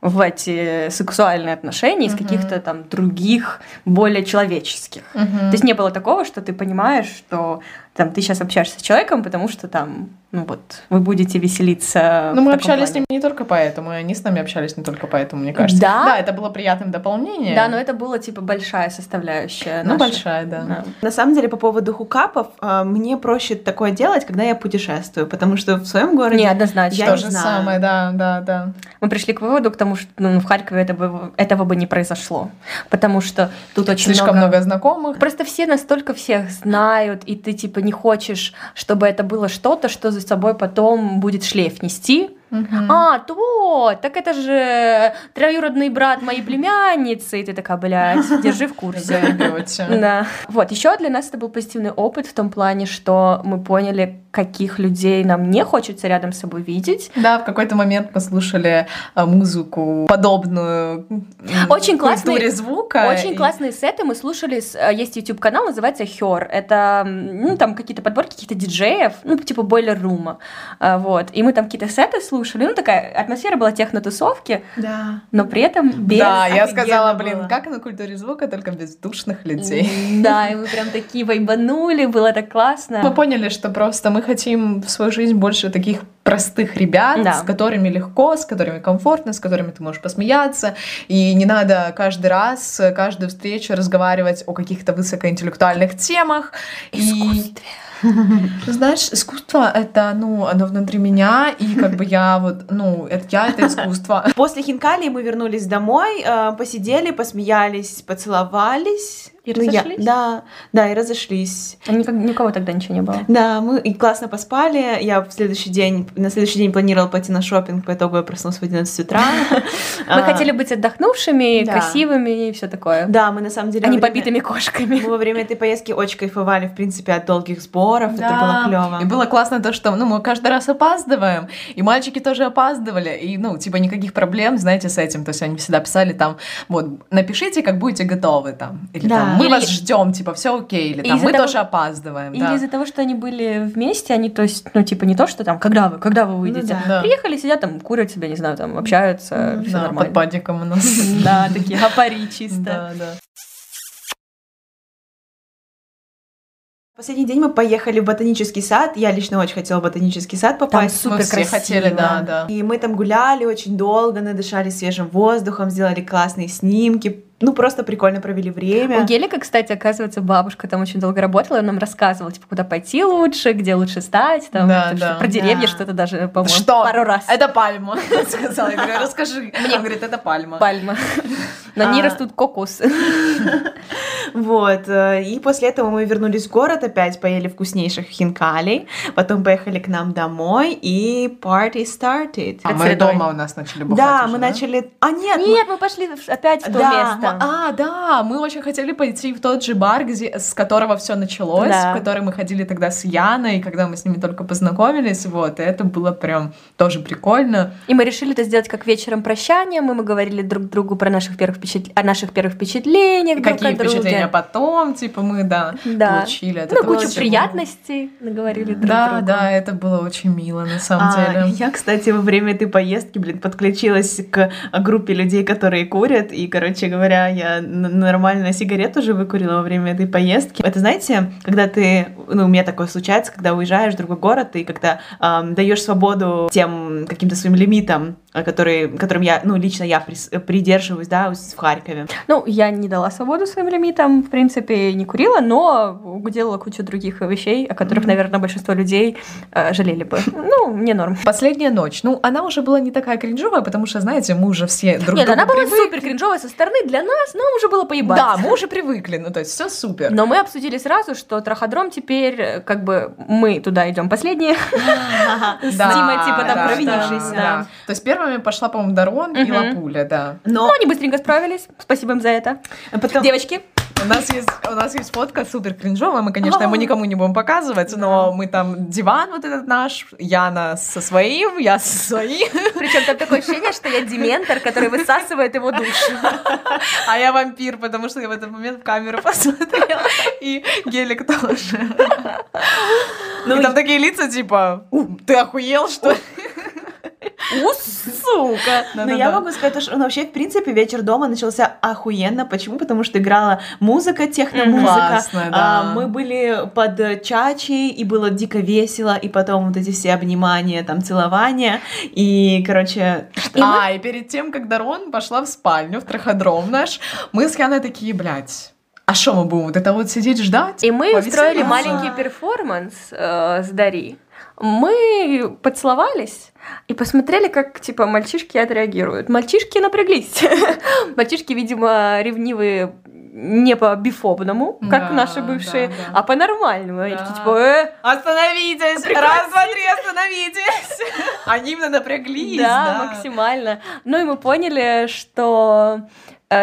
в эти сексуальные отношения из Мгм. каких-то там других, более человеческих. То есть не было такого, что ты понимаешь, что там ты сейчас общаешься с человеком, потому что там, ну вот, вы будете веселиться. Ну, мы общались с плане. ними не только поэтому, и они с нами общались не только поэтому, мне кажется. Да? Да, это было приятным дополнением. Да, но это была типа большая составляющая. Ну, наша. большая, да. Да. На самом деле, по поводу хукапов, а, мне проще такое делать, когда я путешествую, потому что в своем городе Неоднозначно. Я То не же знаю. самое, да, да, да. Мы пришли к выводу к тому, что ну, в Харькове этого, этого бы не произошло, потому что тут очень Слишком много знакомых. Просто все настолько всех знают, и ты типа не хочешь, чтобы это было что-то, что за собой потом будет шлейф нести. Мгм. А, то, так это же троюродный брат моей племянницы. И ты такая, блядь, держи в курсе. Да. Вот, еще для нас это был позитивный опыт в том плане, что мы поняли, каких людей нам не хочется рядом с собой видеть. Да, в какой-то момент мы слушали а, музыку, подобную Очень культуре звука. Очень и- классные сеты мы слушали. э, Есть YouTube канал, называется Her. Это ну там какие-то подборки каких-то диджеев, ну типа Бойлер Рума, вот. И мы там какие-то сеты слушали. Ну такая атмосфера была техно-тусовки, Да. но при этом без. Да, я сказала, блин, было. как на культуре звука, только без душных людей. Да, и мы прям такие вайбанули, было так классно. Мы поняли, что просто мы хотим в свою жизнь больше таких простых ребят, Да. с которыми легко, с которыми комфортно, с которыми ты можешь посмеяться. И не надо каждый раз, каждую встречу разговаривать о каких-то высокоинтеллектуальных темах. И, Искусстве. Знаешь, искусство — это, ну, оно внутри меня, и как бы я вот, ну, это я — это искусство. После Хинкали мы вернулись домой, э, посидели, посмеялись, поцеловались. И Ну, я- разошлись? Да, да, и разошлись. А никак- никого тогда ничего не было. Да, мы и классно поспали. Я в следующий день, на следующий день планировала пойти на шопинг, по итогу я проснулась в 11 утра. (laughs) Мы А, хотели быть отдохнувшими, красивыми и все такое. Да, мы на самом деле... А не побитыми кошками. Мы во время этой поездки очень кайфовали, в принципе, от долгих сборов. Это было клево. И было классно то, что, ну, мы каждый раз опаздываем, и мальчики тоже опаздывали, и, ну, типа, никаких проблем, знаете, с этим, то есть они всегда писали там, вот, напишите, как будете готовы там, или Да. там, мы Или- вас ждем, типа, все окей, или там, мы того- тоже опаздываем, Или да. из-за того, что они были вместе, они, то есть, ну, типа, не то, что там, когда вы, когда вы выйдете. да. Да. Приехали, сидят там, курят себя, не знаю, там, общаются, все Да, под нормально. падиком у нас. (laughs) Да, такие гапари чисто. Да, да. Последний день мы поехали в ботанический сад. Я лично очень хотела в ботанический сад попасть. супер Мы все красиво. хотели, да, да. И мы там гуляли очень долго, надышали свежим воздухом, сделали классные снимки. Ну, просто прикольно провели время. У Гелика, кстати, оказывается, бабушка там очень долго работала, и он нам рассказывал, типа, куда пойти лучше, где лучше стать, там, Да, что- да. про деревья Да. что-то даже, по-моему, Что? пару раз. Это пальма, (laughs) сказала. Я говорю, расскажи. Мне говорит, это пальма. Пальма. На ней А. растут кокосы. (laughs) Вот. э, И после этого мы вернулись в город опять, поели вкуснейших хинкалей. Потом поехали к нам домой, и party started. А мы дома у нас начали бухать Да, мы начали... А, нет! мы- Нет, мы пошли опять в то Да, место. А, да, мы очень хотели пойти в тот же бар, где, с которого все началось, Да. в который мы ходили тогда с Яной, когда мы с ними только познакомились, вот, и это было прям тоже прикольно. И мы решили это сделать как вечером прощания. Мы, мы говорили друг другу про наших первых впечат- о наших первых впечатлениях друг Какие впечатления потом, типа, мы, да, Да. получили. Это Ну, кучу очень приятностей наговорили друг Да, другу. да, это было очень мило, на самом А, деле. я, кстати, во время этой поездки, блин, подключилась к группе людей, которые курят, и, короче говоря, я н- нормально сигарету уже выкурила во время этой поездки. Это, знаете, когда ты, ну, у меня такое случается, когда уезжаешь в другой город, и когда ам, даешь свободу тем каким-то своим лимитам, а, которые, которым я, ну, лично я придерживаюсь, да, в Харькове. Ну, я не дала свободу своим лимитам, в принципе, не курила, но делала кучу других вещей, о которых, наверное, большинство людей э, жалели бы. Ну, мне норм. Последняя ночь. Ну, она уже была не такая кринжовая, потому что, знаете, мы уже все друг Нет, другу она была привыкли. супер кринжовая со стороны, для нас нам уже было поебать. Да, мы уже привыкли, ну, то есть все супер. Но мы обсудили сразу, что траходром теперь, э, как бы, мы туда идем последние. (laughs) Дима, типа, там провинившийся. да. То есть первая первыми пошла, по-моему, Дарон и Мгм. Лапуля, да. Ну, Но они быстренько справились. Спасибо им за это. потом... Девочки, У нас есть, у нас есть фотка супер кринжовая, мы, конечно, мы никому не будем показывать, но мы там диван вот этот наш, Яна со своим, я со своим, причем там такое ощущение, что я дементор, который высасывает его душу. а я вампир, потому что я в этот момент в камеру посмотрела, и Гелик тоже. Ну, и там такие лица, типа, «У, ты охуел, что ли?» У, сука! Но я могу сказать, что ну, вообще, в принципе, вечер дома начался охуенно. Почему? Потому что играла музыка, техномузыка. А, да. мы были под чачи, и было дико весело, и потом вот эти все обнимания, там, целования. И, короче, А, и перед тем, как Дарон пошла в спальню, в траходром наш, мы с Яной такие, блядь, а что мы будем, вот это вот сидеть ждать? И мы устроили маленький перформанс э, с Дари. Мы поцеловались и посмотрели, как, типа, мальчишки отреагируют. Мальчишки напряглись. (laughs) Мальчишки, видимо, ревнивые не по бифобному, как Да, наши бывшие, да, да. а по-нормальному. Они Да. такие, типа, э, Остановитесь! Раз, два, три, остановитесь! Они именно напряглись, да, да. максимально. Ну и мы поняли, что,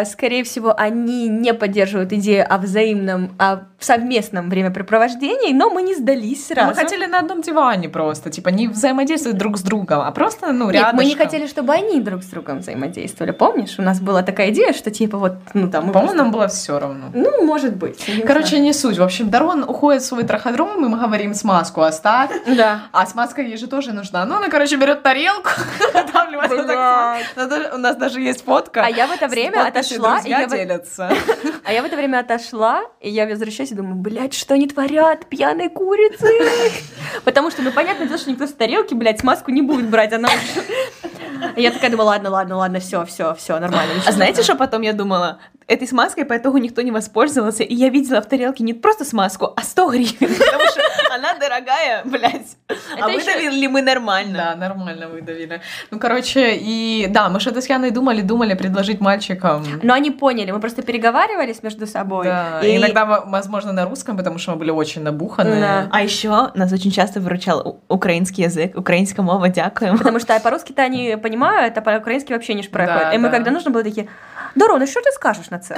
скорее всего, они не поддерживают идею о взаимном, о совместном времяпрепровождении, но мы не сдались сразу. Мы хотели на одном диване просто, типа не взаимодействовать друг с другом, а просто, ну, Нет, рядышком. мы не хотели, чтобы они друг с другом взаимодействовали. Помнишь, у нас была такая идея, что типа вот, ну там... По-моему, просто- нам было все равно. Ну, может быть. Короче, не суть. В общем, Дарон уходит в свой траходром, и мы говорим смазку оставь. знаю. да. А смазка ей же тоже нужна. Ну, она, короче, берет тарелку, (laughs) У нас даже есть фотка. А я в это время отошла, и «Друзья я делятся. А я в это время отошла, и я возвращаюсь и думаю, блядь, что они творят, пьяные курицы? Потому что, ну, понятно, дело, что никто с тарелки, блядь, смазку не будет брать, она уже... Я такая думаю, ладно, ладно, ладно, все, все, все, нормально. А знаете, что потом я думала? Этой смазкой по итогу никто не воспользовался, и я видела в тарелке не просто смазку, а 100 гривен, потому что она дорогая, блядь. А выдавили ли мы нормально? Да, нормально выдавили. Ну, короче, и да, мы что-то с Яной думали, думали предложить мальчикам. Но они поняли, мы просто переговаривались между собой. Да, и иногда, возможно, на русском, потому что мы были очень набуханы. Да. А еще нас очень часто выручал украинский язык, украинская мова, дякуємо. Потому что по-русски-то они понимают, а по-украински вообще не. Да, и мы да. когда нужно было такие, Дорона, що ти скажеш на це?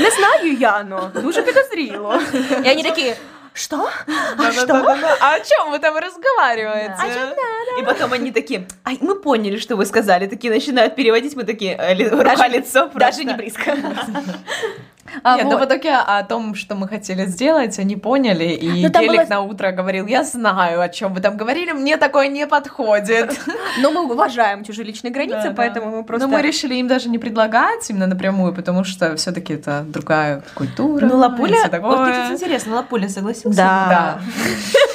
Не знаю, Яно, дуже підозріло. І вони такі, що? А що? Да-да-да-да. А о чем вы там разговариваете? А чё И потом они такие, ай, мы поняли, что вы сказали, такие начинают переводить, мы такие, э, ли- рука-лицо просто. Даже не близко. А, Нет, ну вот. в итоге о том, что мы хотели сделать, они поняли, и Ну, Гелик было- на утро говорил, я знаю, о чем вы там говорили, мне такое не подходит. (laughs) Но мы уважаем чужие личные границы, Да, да. поэтому мы просто... Но мы решили им даже не предлагать именно напрямую, потому что все-таки это другая культура. Ну, Лапуля, вот, интересно, Лапуля согласился? Да. Да. (laughs)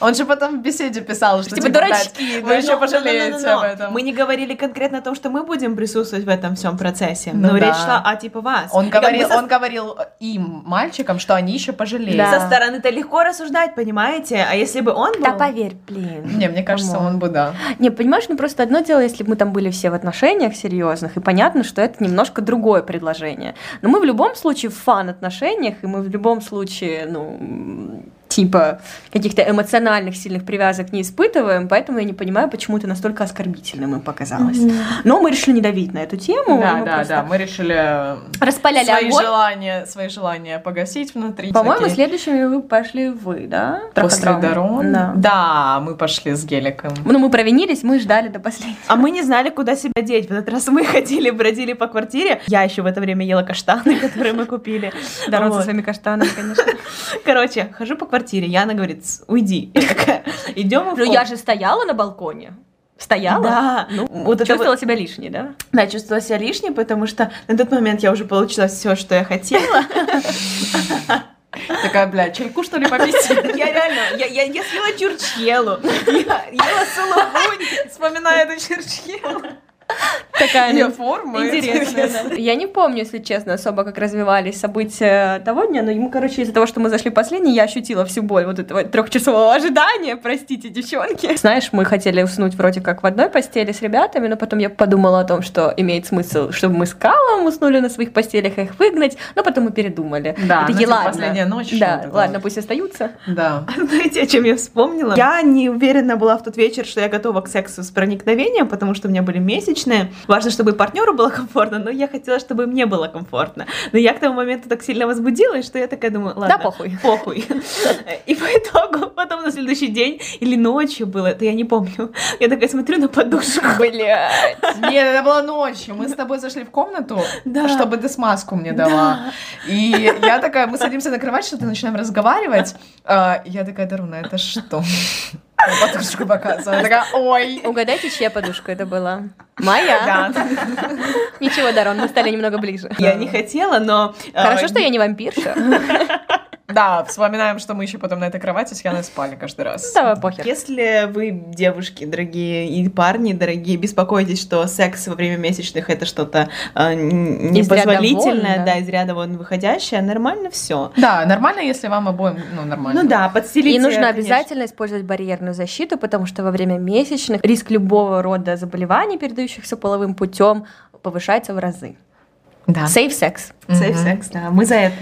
Он же потом в беседе писал, что Типа, типа, дурачки, да. вы еще Ну, пожалеете ну, ну, ну, об этом. Мы не говорили конкретно о том, что мы будем присутствовать в этом всем процессе. Ну но да. речь шла о типа вас. Он И говорил, со- он говорил им, мальчикам, что они еще пожалеют. Да. Со стороны-то легко рассуждать, понимаете? А если бы он был... Да поверь, блин. Не, мне кажется, он бы да. Не, понимаешь, ну просто одно дело, если бы мы там были все в отношениях серьезных, и понятно, что это немножко другое предложение. Но мы в любом случае в фан-отношениях, и мы в любом случае, ну, типа, каких-то эмоциональных сильных привязок не испытываем, поэтому я не понимаю, почему это настолько оскорбительным им показалось. Но мы решили не давить на эту тему. да, мы да, да. Мы решили Распаляли свои огонь. желания, свои желания погасить внутри. По-моему, Такие. следующими вы пошли вы, да? После? Дарон? Да. Да, мы пошли с Геликом. Ну, мы провинились, мы ждали до последнего. А мы не знали, куда себя деть. В этот раз мы (laughs) ходили, бродили по квартире. Я еще в это время ела каштаны, (laughs) которые мы купили. Дарон со своими каштанами, конечно. (laughs) Короче, хожу по квартире. Яна говорит, «С- уйди. Идем Ну, я же стояла на балконе. Стояла? Да, Ну, вот это чувствовала вот- себя лишней, да? Да, чувствовала себя лишней, потому что на тот момент я уже получила все, что я хотела. Такая, бля, чайку что ли попить? (laughs) Я реально, я, я, я съела чурчхелу, я ела сулугунь. Вспоминаю эту черчхелу. Такая Ее ну, форма. интересная. да. Я не помню, если честно, особо, как развивались события того дня, но ему, короче, из-за того, что мы зашли последний, я ощутила всю боль вот этого трехчасового ожидания, простите, девчонки. Знаешь, мы хотели уснуть вроде как в одной постели с ребятами, но потом я подумала о том, что имеет смысл, чтобы мы с Калом уснули на своих постелях, их выгнать, но потом мы передумали. Да, Это ну, типа, ладно. последняя ночь, Да, ладно, пусть остаются. Да. (laughs) Знаете, о чем я вспомнила? Я не уверена была в тот вечер, что я готова к сексу с проникновением, потому что у меня были месячные. Важно, чтобы и партнеру было комфортно, но я хотела, чтобы мне было комфортно. Но я к тому моменту так сильно возбудилась, что я такая думаю, ладно, Да, похуй. похуй. И по итогу, потом на следующий день или ночью было, это я не помню, я такая смотрю на подушку. Блять. (laughs) Нет, это было ночью. Мы с тобой зашли в комнату, Да. чтобы ты смазку мне дала. И я такая, мы садимся на кровать, что-то начинаем разговаривать. А, Я такая, Даруна, это что? Я Подушку показываю. Такая, ой. Угадайте, чья подушка это была? Моя. Да. Ничего, Дарон, мы стали немного ближе. Я не хотела, но... э, Хорошо, что я не вампирша. Да, вспоминаем, что мы еще потом на этой кровати с Яной спали каждый раз. Давай, похер. Если вы, девушки дорогие, и парни дорогие, беспокоитесь, что секс во время месячных это что-то э, непозволительное, да. из ряда вон выходящее, нормально все. Да, нормально, если вам обоим, ну, нормально. Ну да, подстелите. И нужно конечно. обязательно использовать барьерную защиту, потому что во время месячных риск любого рода заболеваний, передающихся половым путем, повышается в разы. Да. Safe sex. Сейф Мгм. секс, да, мы за это.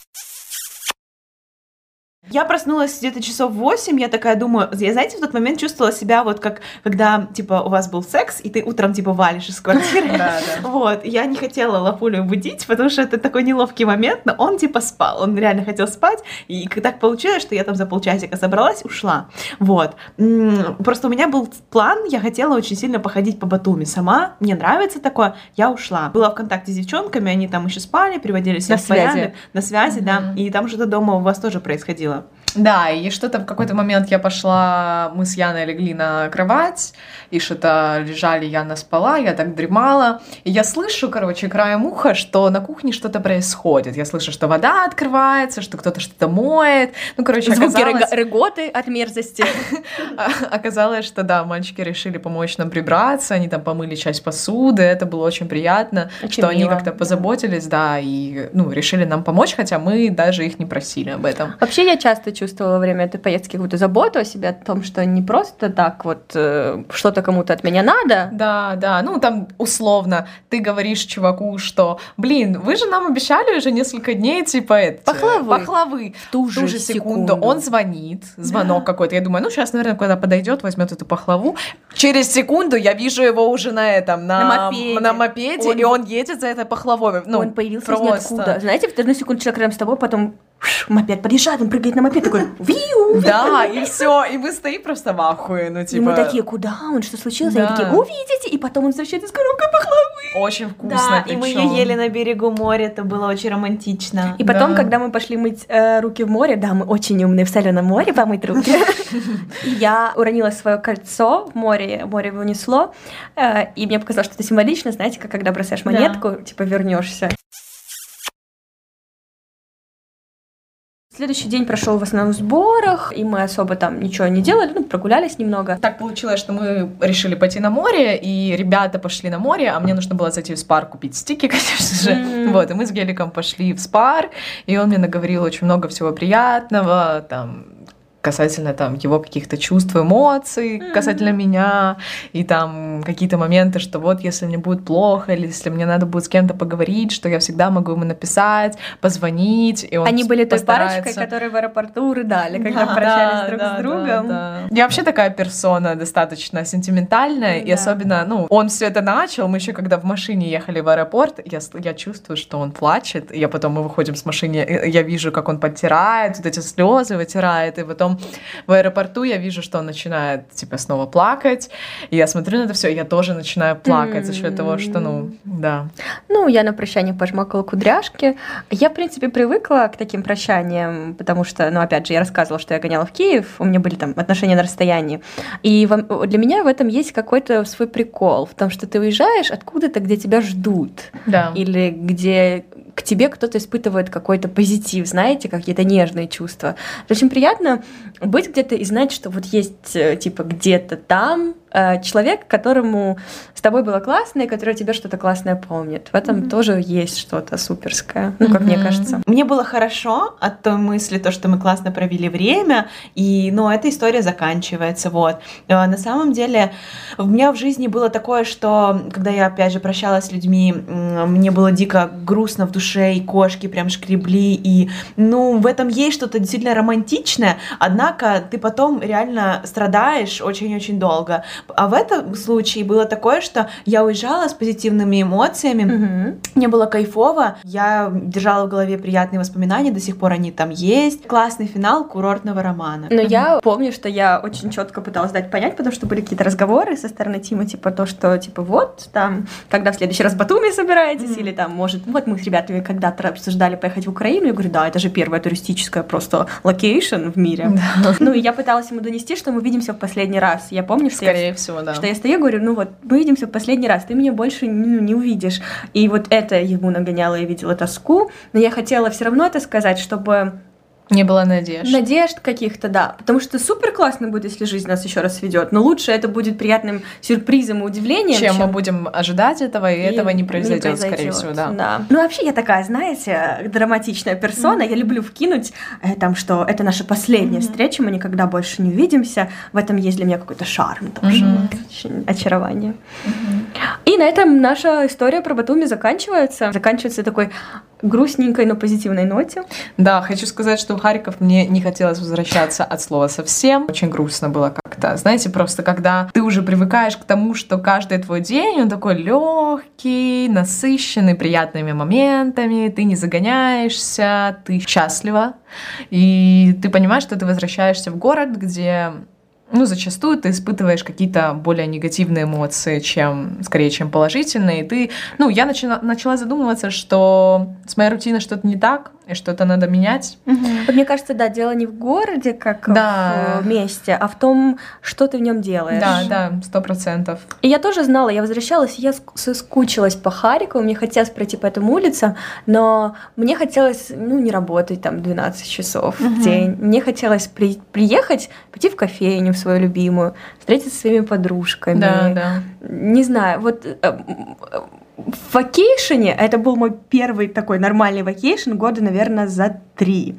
Я проснулась где-то часов в 8, я такая думаю, я, знаете, в тот момент чувствовала себя вот как, когда, типа, у вас был секс, и ты утром, типа, валишь из квартиры. Да, да. (laughs) Вот, я не хотела Лапулю будить, потому что это такой неловкий момент, но он, типа, спал, он реально хотел спать, и так получилось, что я там за полчасика собралась, ушла. Вот. Просто у меня был план, я хотела очень сильно походить по Батуми сама, мне нравится такое, я ушла. Была в контакте с девчонками, они там еще спали, приводили себя На порядок. связи. На связи, да. И там что-то дома у вас тоже происходило. Да, и что-то в какой-то момент я пошла, мы с Яной легли на кровать, и что-то лежали, Яна спала, я так дремала, и я слышу, короче, краем уха, что на кухне что-то происходит. Я слышу, что вода открывается, что кто-то что-то моет. Ну, короче, Звуки оказалось, рыготы от мерзости. (laughs) а, оказалось, что да, мальчики решили помочь нам прибраться, они там помыли часть посуды, это было очень приятно, Очень что они как-то позаботились, да, и, ну, решили нам помочь, хотя мы даже их не просили об этом. Вообще я часто чувствовала во время этой поездки какую-то заботу о себе, о том, что не просто так вот э, что-то кому-то от меня надо. Да, да, ну там условно ты говоришь чуваку, что, блин, вы же нам обещали уже несколько дней, типа, это, Пахлавы. пахлавы. В ту В ту же секунду он звонит, звонок какой-то, я думаю, ну сейчас, наверное, когда подойдет, возьмет эту пахлаву. Через секунду я вижу его уже на этом, на, На мопеде. на мопеде, Он- и он едет за этой пахлавой. Ну, он появился просто. ниоткуда. Знаете, в одну секунду человек рядом с тобой, потом ш, мопед подъезжает, он прыгает на мопед, такой виу, Да, и все, и мы стоим просто в ахуе, ну И типа... мы такие, куда он, что случилось? Они Да. такие, увидите, и потом он возвращается с коробкой пахлавы. Очень вкусно, Да, и мы ее ели на берегу моря, это было очень романтично. И потом, Да. когда мы пошли мыть э, руки в море, да, мы очень умные в соленом море помыть руки. И (laughs) я уронила свое кольцо в море, море его унесло, э, и мне показалось, что это символично, знаете, как когда бросаешь монетку, типа вернешься. Следующий день прошел в основном в сборах, и мы особо там ничего не делали, ну, прогулялись немного. Так получилось, что мы решили пойти на море, и ребята пошли на море, а мне нужно было зайти в спар купить стики, (laughs) конечно же. М. Вот, и мы с Геликом пошли в спар, и он мне наговорил очень много всего приятного, там, касательно там его каких-то чувств, эмоций, Мгм. касательно меня, и там какие-то моменты, что вот если мне будет плохо, или если мне надо будет с кем-то поговорить, что я всегда могу ему написать, позвонить, и он Они были той постарается. парочкой, которые в аэропорту рыдали, когда Да, прощались да, друг да, с другом. да, да. Я вообще такая персона достаточно сентиментальная, и Да. особенно, ну, он все это начал, мы еще когда в машине ехали в аэропорт, я, я чувствую, что он плачет, и я потом, мы выходим с машины, я вижу, как он подтирает, вот эти слезы вытирает, и потом в аэропорту я вижу, что он начинает, типа, снова плакать, и я смотрю на это все, и я тоже начинаю плакать за счет того, что, ну, да. Ну, я на прощание пожмакала кудряшки. Я, в принципе, привыкла к таким прощаниям, потому что, ну, опять же, я рассказывала, что я гоняла в Киев, у меня были там отношения на расстоянии. И для меня в этом есть какой-то свой прикол, в том, что ты уезжаешь откуда-то, где тебя ждут, Да. или где к тебе кто-то испытывает какой-то позитив, знаете, какие-то нежные чувства. Очень приятно быть где-то и знать, что вот есть, э, типа, где-то там э, человек, которому с тобой было классно и который тебе что-то классное помнит. В этом mm-hmm. тоже есть что-то суперское, ну, как mm-hmm. мне кажется. Мне было хорошо от той мысли, то, что мы классно провели время, и, ну, эта история заканчивается, вот. Э, на самом деле, у меня в жизни было такое, что, когда я, опять же, прощалась с людьми, мне было дико грустно в душе, и кошки прям шкребли, и, ну, в этом есть что-то действительно романтичное, однако ты потом реально страдаешь очень-очень долго. А в этом случае было такое, что я уезжала с позитивными эмоциями, угу. мне было кайфово, я держала в голове приятные воспоминания, до сих пор они там есть. Классный финал курортного романа. Но угу. я помню, что я очень четко пыталась дать понять, потому что были какие-то разговоры со стороны Тима, типа то, что типа вот там, когда в следующий раз в Батуми собираетесь, mm-hmm. или там, может, вот мы с ребятами когда-то обсуждали поехать в Украину, я говорю, да, это же первая туристическая просто location в мире. Да. Ну и я пыталась ему донести, что мы видимся в последний раз. Я помню, что Скорее я, всего, да. Что я стою говорю, ну вот, мы видимся в последний раз, ты меня больше ну, не увидишь. И вот это ему нагоняло, я видела тоску, но я хотела все равно это сказать, чтобы не было надежд. Надежд каких-то, да. Потому что супер классно будет, если жизнь нас еще раз ведет. Но лучше это будет приятным сюрпризом и удивлением. Чем, чем... мы будем ожидать этого, и, и этого не произойдет, не произойдет, скорее всего, да. да. Ну, вообще, я такая, знаете, драматичная персона. Mm-hmm. Я люблю вкинуть э, там, что это наша последняя mm-hmm. встреча, мы никогда больше не увидимся. В этом есть для меня какой-то шарм тоже. Mm-hmm. Очарование. Mm-hmm. И на этом наша история про Батуми заканчивается. Заканчивается такой грустненькой, но позитивной ноте. Да, хочу сказать, что в Харьков мне не хотелось возвращаться от слова совсем. Очень грустно было как-то. Знаете, просто когда ты уже привыкаешь к тому, что каждый твой день, он такой легкий, насыщенный приятными моментами, ты не загоняешься, ты счастлива, и ты понимаешь, что ты возвращаешься в город, где ну, зачастую ты испытываешь какие-то более негативные эмоции, чем, скорее, чем положительные. И ты, ну, я начала, начала задумываться, что с моей рутиной что-то не так, и что-то надо менять. Угу. Вот мне кажется, да, дело не в городе, как да. в месте, а в том, что ты в нем делаешь. Да, да, сто процентов. И я тоже знала, я возвращалась, я соскучилась по Харикову, мне хотелось пройти по этому улице, но мне хотелось, ну, не работать там 12 часов угу. в день. Мне хотелось при приехать, пойти в кофейню в свою любимую, встретиться со своими подружками. Да, да. Не знаю, вот э, в вакейшене, это был мой первый такой нормальный вакейшн года, наверное, за три.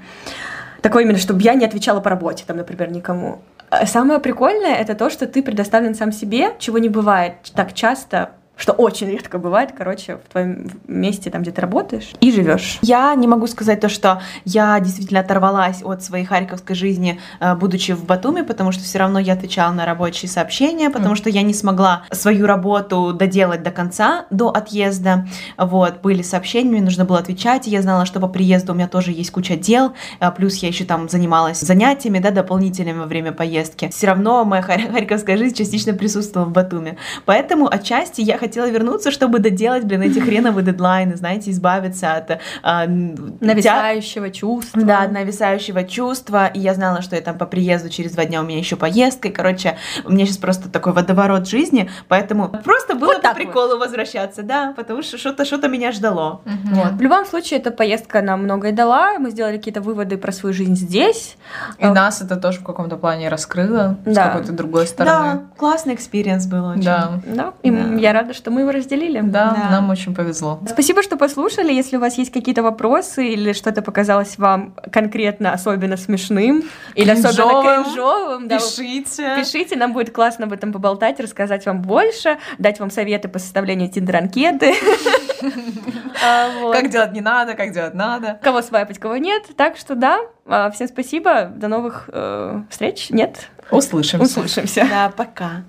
Такой именно, чтобы я не отвечала по работе, там, например, никому. А самое прикольное это то, что ты предоставлен сам себе, чего не бывает так часто что очень редко бывает, короче, в твоем месте, там, где ты работаешь, и живешь. Я не могу сказать то, что я действительно оторвалась от своей харьковской жизни, э, будучи в Батуми, потому что все равно я отвечала на рабочие сообщения, потому mm. что я не смогла свою работу доделать до конца, до отъезда. Вот, были сообщения, мне нужно было отвечать, и я знала, что по приезду у меня тоже есть куча дел, э, плюс я еще там занималась занятиями, да, дополнительными во время поездки. Все равно моя (laughs) харьковская жизнь частично присутствовала в Батуми. Поэтому отчасти я хотела вернуться, чтобы доделать, блин, эти хреновые дедлайны, знаете, избавиться от... А, нависающего тя... чувства. Да, нависающего чувства. И я знала, что я там по приезду через два дня у меня еще поездка. И, короче, у меня сейчас просто такой водоворот жизни, поэтому просто было вот по приколу вот. возвращаться, да, потому что что-то что-то меня ждало. Угу. Вот. В любом случае, эта поездка нам многое дала, мы сделали какие-то выводы про свою жизнь здесь. И а... нас это тоже в каком-то плане раскрыло да. с какой-то другой стороны. Да, классный experience был очень. Да. да. И да. я рада, что мы его разделили. Да, да, нам очень повезло. Спасибо, что послушали. Если у вас есть какие-то вопросы или что-то показалось вам конкретно особенно смешным или особенно кринжовым, пишите. Да, пишите, нам будет классно об этом поболтать, рассказать вам больше, дать вам советы по составлению тиндер-анкеты. (laughs) А, как делать не надо, как делать надо. Кого свайпать, кого нет. Так что да, а, всем спасибо, до новых э, встреч. Нет? Услышимся. Услышимся. Да, пока.